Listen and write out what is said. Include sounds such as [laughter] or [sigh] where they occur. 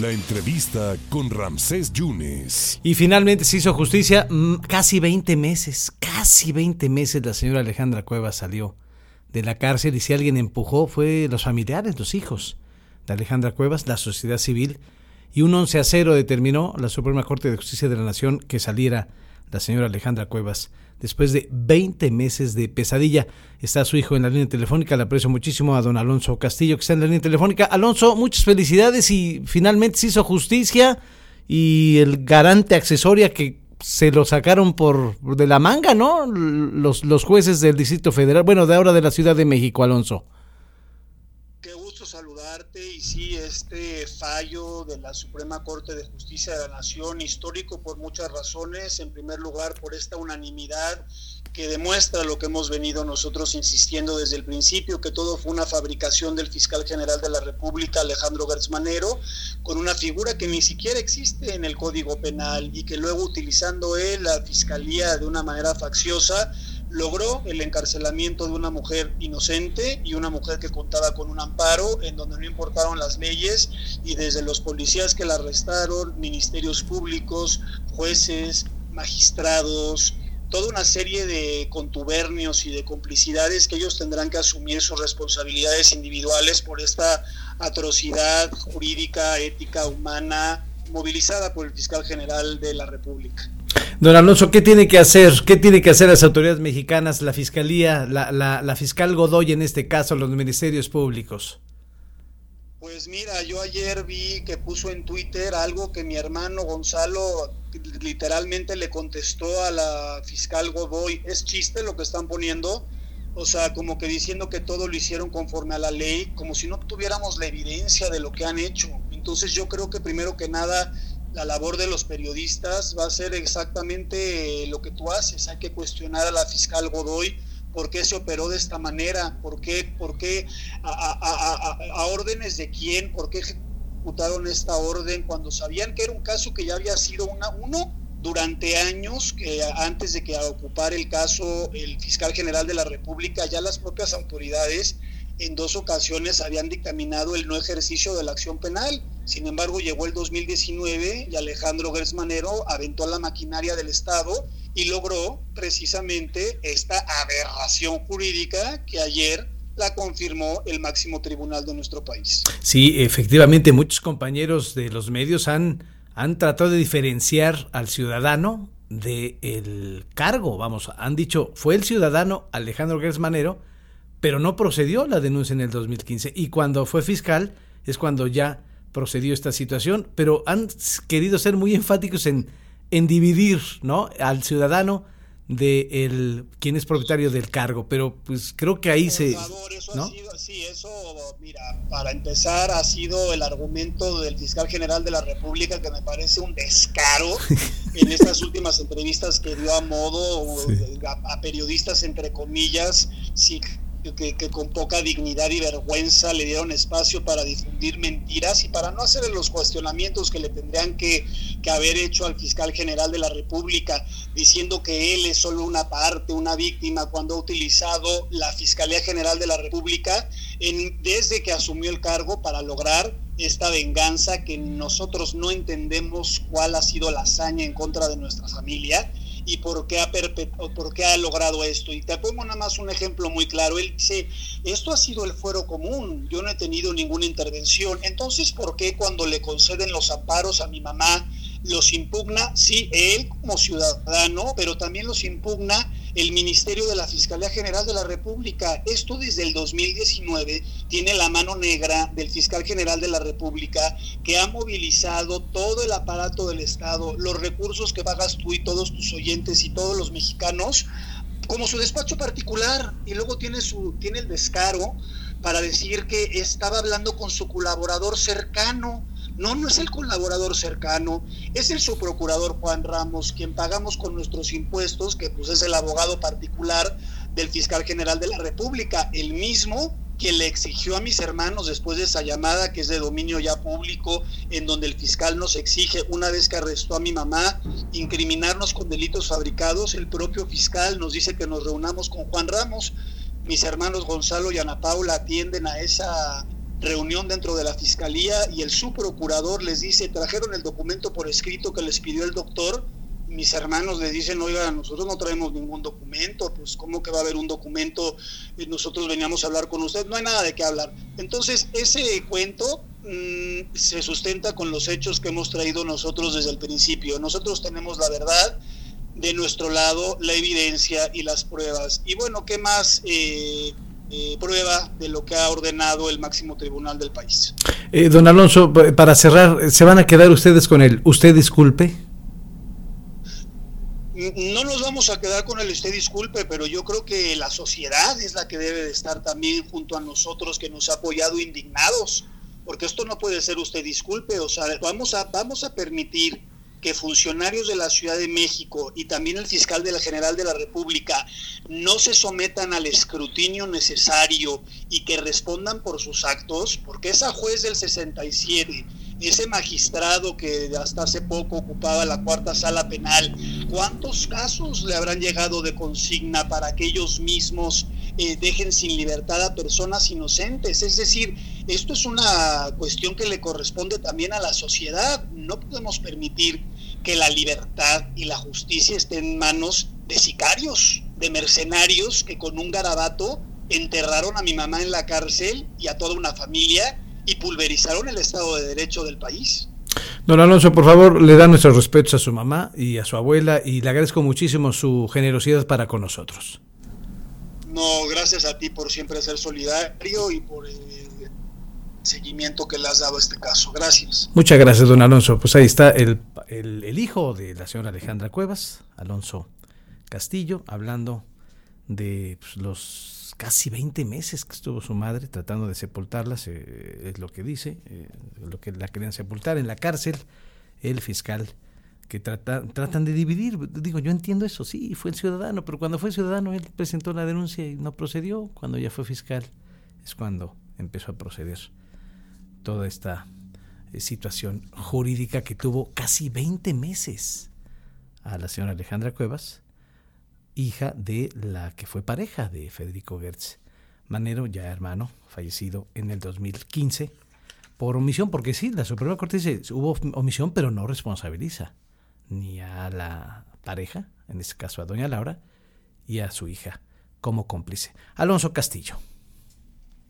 La entrevista con Ramsés Yunes. Y finalmente se hizo justicia, mm, casi 20 meses, casi 20 meses la señora Alejandra Cuevas salió de la cárcel y si alguien empujó fue los familiares, los hijos de Alejandra Cuevas, la sociedad civil, y un 11 a 0 determinó la Suprema Corte de Justicia de la Nación que saliera la señora Alejandra Cuevas después de 20 meses de pesadilla. Está su hijo en la línea telefónica, le aprecio muchísimo a don Alonso Castillo que está en la línea telefónica. Alonso, muchas felicidades y finalmente se hizo justicia y el garante accesoria que se lo sacaron por de la manga, ¿no? Los, los jueces del Distrito Federal, bueno, de ahora de la Ciudad de México, Alonso saludarte. Y sí, este fallo de la Suprema Corte de Justicia de la Nación, histórico por muchas razones, en primer lugar por esta unanimidad que demuestra lo que hemos venido nosotros insistiendo desde el principio, que todo fue una fabricación del fiscal general de la República, Alejandro Gertz con una figura que ni siquiera existe en el Código Penal y que luego utilizando él la fiscalía de una manera facciosa, logró el encarcelamiento de una mujer inocente y una mujer que contaba con un amparo en donde no importaron las leyes y desde los policías que la arrestaron, ministerios públicos, jueces, magistrados, toda una serie de contubernios y de complicidades que ellos tendrán que asumir sus responsabilidades individuales por esta atrocidad jurídica, ética, humana, movilizada por el fiscal general de la República. Don Alonso, ¿qué tiene que hacer? ¿Qué tiene que hacer las autoridades mexicanas, la fiscalía, la, fiscal Godoy en este caso, los ministerios públicos? Pues mira, yo ayer vi que puso en Twitter algo que mi hermano Gonzalo literalmente le contestó a la fiscal Godoy. Es chiste lo que están poniendo. O sea, como que diciendo que todo lo hicieron conforme a la ley, como si no tuviéramos la evidencia de lo que han hecho. Entonces yo creo que primero que nada la labor de los periodistas va a ser exactamente lo que tú haces. Hay que cuestionar a la fiscal Godoy por qué se operó de esta manera, por qué, por qué a, órdenes de quién, por qué ejecutaron esta orden cuando sabían que era un caso que ya había sido una, uno durante años, antes de que ocupara el caso el fiscal general de la República, ya las propias autoridades en dos ocasiones habían dictaminado el no ejercicio de la acción penal. Sin embargo, llegó el 2019 y Alejandro Gersmanero aventó la maquinaria del Estado y logró precisamente esta aberración jurídica que ayer la confirmó el máximo tribunal de nuestro país. Sí, efectivamente, muchos compañeros de los medios han, han tratado de diferenciar al ciudadano del cargo. Vamos, han dicho, fue el ciudadano Alejandro Gersmanero pero no procedió la denuncia en el 2015 y cuando fue fiscal es cuando ya procedió esta situación, pero han querido ser muy enfáticos en, en dividir ¿no? al ciudadano de el quien es propietario del cargo, pero pues creo que ahí se ¿no? sí, eso mira, para empezar ha sido el argumento del fiscal general de la República que me parece un descaro [laughs] en estas últimas entrevistas que dio a modo a, a, periodistas entre comillas, sí que, con poca dignidad y vergüenza le dieron espacio para difundir mentiras y para no hacer los cuestionamientos que le tendrían que, que haber hecho al fiscal general de la República, diciendo que él es solo una parte, una víctima, cuando ha utilizado la Fiscalía General de la República en, desde que asumió el cargo para lograr esta venganza que nosotros no entendemos cuál ha sido la hazaña en contra de nuestra familia y por qué ha, por qué ha logrado esto. Y te pongo nada más un ejemplo muy claro. Él dice, esto ha sido el fuero común, yo no he tenido ninguna intervención. Entonces, ¿por qué cuando le conceden los amparos a mi mamá, los impugna, sí, él como ciudadano, pero también los impugna el Ministerio de la Fiscalía General de la República. Esto desde el 2019 tiene la mano negra del fiscal general de la República que ha movilizado todo el aparato del Estado, los recursos que pagas tú y todos tus oyentes y todos los mexicanos como su despacho particular y luego tiene su tiene el descaro para decir que estaba hablando con su colaborador cercano no, no es el colaborador cercano, es el subprocurador Juan Ramos, quien pagamos con nuestros impuestos, que pues es el abogado particular del fiscal general de la República, el mismo que le exigió a mis hermanos después de esa llamada que es de dominio ya público, en donde el fiscal nos exige, una vez que arrestó a mi mamá, incriminarnos con delitos fabricados, el propio fiscal nos dice que nos reunamos con Juan Ramos, mis hermanos Gonzalo y Ana Paula atienden a esa reunión dentro de la fiscalía y el subprocurador les dice, trajeron el documento por escrito que les pidió el doctor. Mis hermanos les dicen, oiga, nosotros no traemos ningún documento, pues ¿cómo que va a haber un documento? Nosotros veníamos a hablar con usted, no hay nada de qué hablar. Entonces, ese cuento mm, se sustenta con los hechos que hemos traído nosotros desde el principio. Nosotros tenemos la verdad, de nuestro lado la evidencia y las pruebas. Y bueno, ¿qué más eh, eh, prueba de lo que ha ordenado el máximo tribunal del país? Eh, don Alonso, para cerrar, ¿se van a quedar ustedes con él? ¿Usted disculpe? No nos vamos a quedar con el usted disculpe, pero yo creo que la sociedad es la que debe de estar también junto a nosotros que nos ha apoyado indignados, porque esto no puede ser usted disculpe, o sea, vamos a vamos a permitir que funcionarios de la Ciudad de México y también el fiscal de la General de la República no se sometan al escrutinio necesario y que respondan por sus actos, porque esa juez del 67, ese magistrado que hasta hace poco ocupaba la cuarta sala penal, ¿cuántos casos le habrán llegado de consigna para que ellos mismos eh, dejen sin libertad a personas inocentes? Es decir, esto es una cuestión que le corresponde también a la sociedad. No podemos permitir que la libertad y la justicia estén en manos de sicarios, de mercenarios que con un garabato enterraron a mi mamá en la cárcel y a toda una familia y pulverizaron el Estado de Derecho del país. Don Alonso, por favor, le da nuestros respetos a su mamá y a su abuela y le agradezco muchísimo su generosidad para con nosotros. No, gracias a ti por siempre ser solidario y por eh, seguimiento que le has dado a este caso. Gracias. Muchas gracias, don Alonso. Pues ahí está el, el, hijo de la señora Alejandra Cuevas, Alonso Castillo, hablando de pues, los casi 20 meses que estuvo su madre tratando de sepultarla, es lo que dice, eh, lo que la querían sepultar en la cárcel, el fiscal que trata, tratan de dividir. Digo, yo entiendo eso, sí, fue el ciudadano, pero cuando fue ciudadano él presentó la denuncia y no procedió. Cuando ya fue fiscal es cuando empezó a proceder toda esta eh, situación jurídica que tuvo casi 20 meses a la señora Alejandra Cuevas, hija de la que fue pareja de Federico Gertz Manero, ya hermano, fallecido en el 2015, por omisión, porque sí, la Suprema Corte dice, hubo omisión, pero no responsabiliza ni a la pareja, en este caso a doña Laura, y a su hija como cómplice. Alonso Castillo.